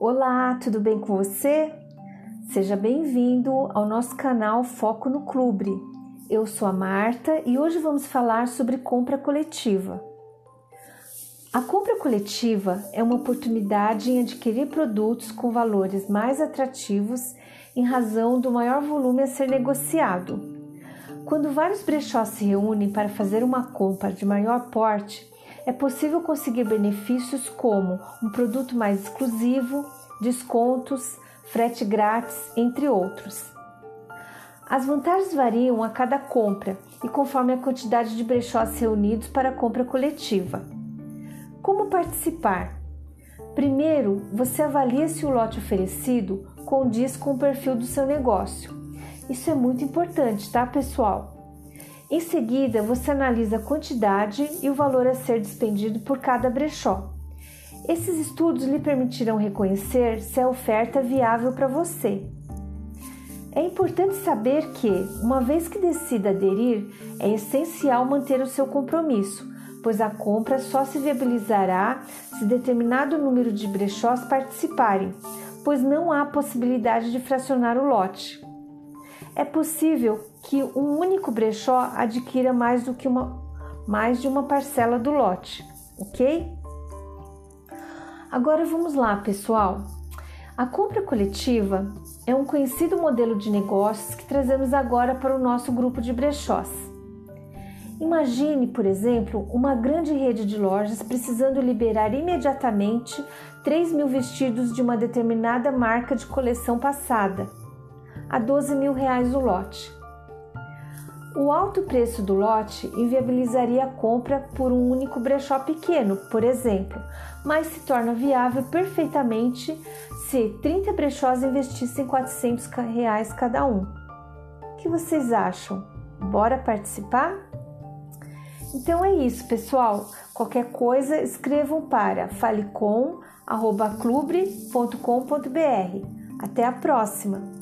Olá, tudo bem com você? Seja bem-vindo ao nosso canal Foco no Clube. Eu sou a Marta e hoje vamos falar sobre compra coletiva. A compra coletiva é uma oportunidade em adquirir produtos com valores mais atrativos em razão do maior volume a ser negociado. Quando vários brechós se reúnem para fazer uma compra de maior porte, é possível conseguir benefícios como um produto mais exclusivo, descontos, frete grátis, entre outros. As vantagens variam a cada compra e conforme a quantidade de brechós reunidos para a compra coletiva. Como participar? Primeiro, você avalia se o lote oferecido condiz com o perfil do seu negócio. Isso é muito importante, tá, pessoal? Em seguida, você analisa a quantidade e o valor a ser despendido por cada brechó. Esses estudos lhe permitirão reconhecer se a oferta é viável para você. É importante saber que, uma vez que decida aderir, é essencial manter o seu compromisso, pois a compra só se viabilizará se determinado número de brechós participarem, pois não há possibilidade de fracionar o lote é possível que um único brechó adquira mais do que uma mais de uma parcela do lote, ok? Agora vamos lá, pessoal. A compra coletiva é um conhecido modelo de negócios que trazemos agora para o nosso grupo de brechós. Imagine, por exemplo, uma grande rede de lojas precisando liberar imediatamente 3 mil vestidos de uma determinada marca de coleção passada a 12 mil reais o lote. O alto preço do lote inviabilizaria a compra por um único brechó pequeno, por exemplo, mas se torna viável perfeitamente se 30 brechós investissem 400 reais cada um. O que vocês acham? Bora participar? Então é isso, pessoal. Qualquer coisa, escrevam para falecom.clube.com.br. Até a próxima!